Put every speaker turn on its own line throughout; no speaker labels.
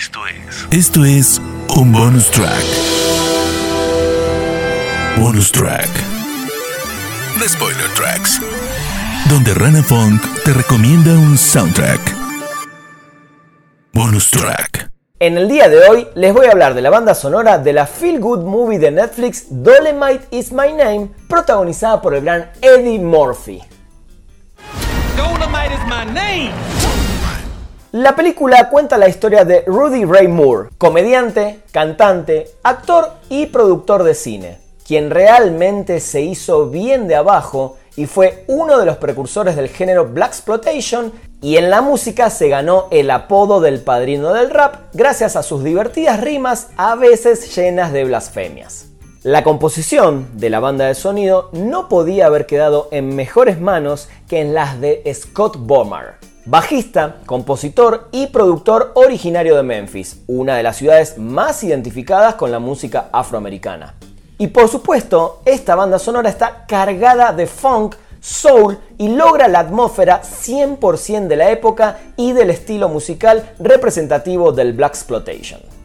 Esto es.
Esto es un bonus track. Bonus track. The Spoiler Tracks. Donde Rana Funk te recomienda un soundtrack. Bonus track.
En el día de hoy les voy a hablar de la banda sonora de la Feel Good Movie de Netflix Dolemite Is My Name, protagonizada por el gran Eddie Murphy.
Dolomite is my name.
La película cuenta la historia de Rudy Ray Moore, comediante, cantante, actor y productor de cine, quien realmente se hizo bien de abajo y fue uno de los precursores del género Black Exploitation y en la música se ganó el apodo del padrino del rap gracias a sus divertidas rimas a veces llenas de blasfemias. La composición de la banda de sonido no podía haber quedado en mejores manos que en las de Scott Bomar, bajista, compositor y productor originario de Memphis, una de las ciudades más identificadas con la música afroamericana. Y por supuesto, esta banda sonora está cargada de funk, soul y logra la atmósfera 100% de la época y del estilo musical representativo del Black Exploitation.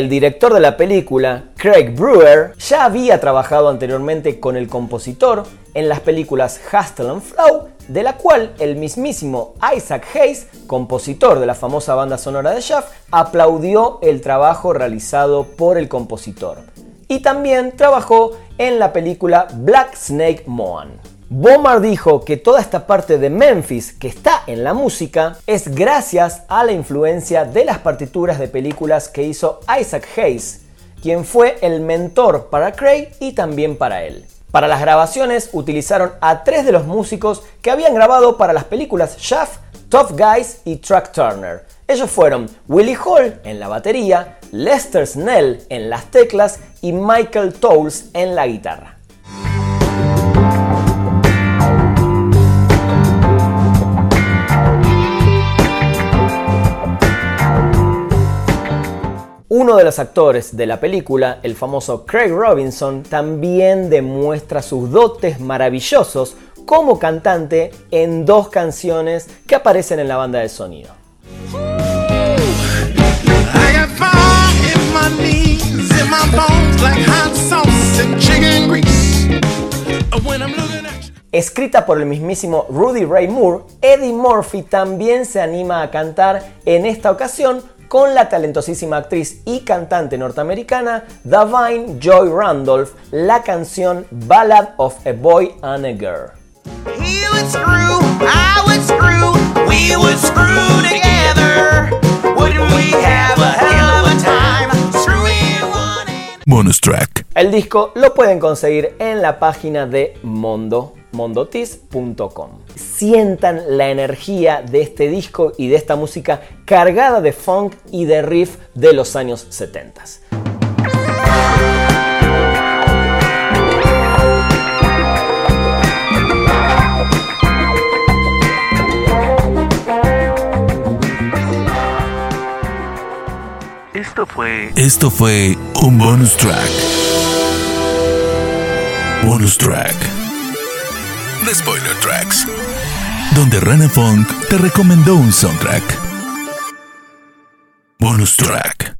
El director de la película, Craig Brewer, ya había trabajado anteriormente con el compositor en las películas Hustle and Flow, de la cual el mismísimo Isaac Hayes, compositor de la famosa banda sonora de Shaft, aplaudió el trabajo realizado por el compositor. Y también trabajó en la película Black Snake Moan. Bomar dijo que toda esta parte de Memphis que está en la música es gracias a la influencia de las partituras de películas que hizo Isaac Hayes, quien fue el mentor para Craig y también para él. Para las grabaciones utilizaron a tres de los músicos que habían grabado para las películas Shaft, Tough Guys y Truck Turner. Ellos fueron Willie Hall en la batería, Lester Snell en las teclas y Michael Towles en la guitarra. Uno de los actores de la película, el famoso Craig Robinson, también demuestra sus dotes maravillosos como cantante en dos canciones que aparecen en la banda de sonido. Escrita por el mismísimo Rudy Ray Moore, Eddie Murphy también se anima a cantar en esta ocasión con la talentosísima actriz y cantante norteamericana Davine Joy Randolph la canción Ballad of a Boy and a Girl.
He would screw, I would screw, we would screw together. Wouldn't we have a hell of a time screwing one and
Bonus track.
El disco lo pueden conseguir en la página de Mondo, mondotis.com. Sientan la energía de este disco y de esta música cargada de funk y de riff de los años 70.
Esto fue.
Esto fue un bonus track. Bonus track. The Spoiler Tracks. Donde Rana Funk te recomendó un soundtrack. Bonus track.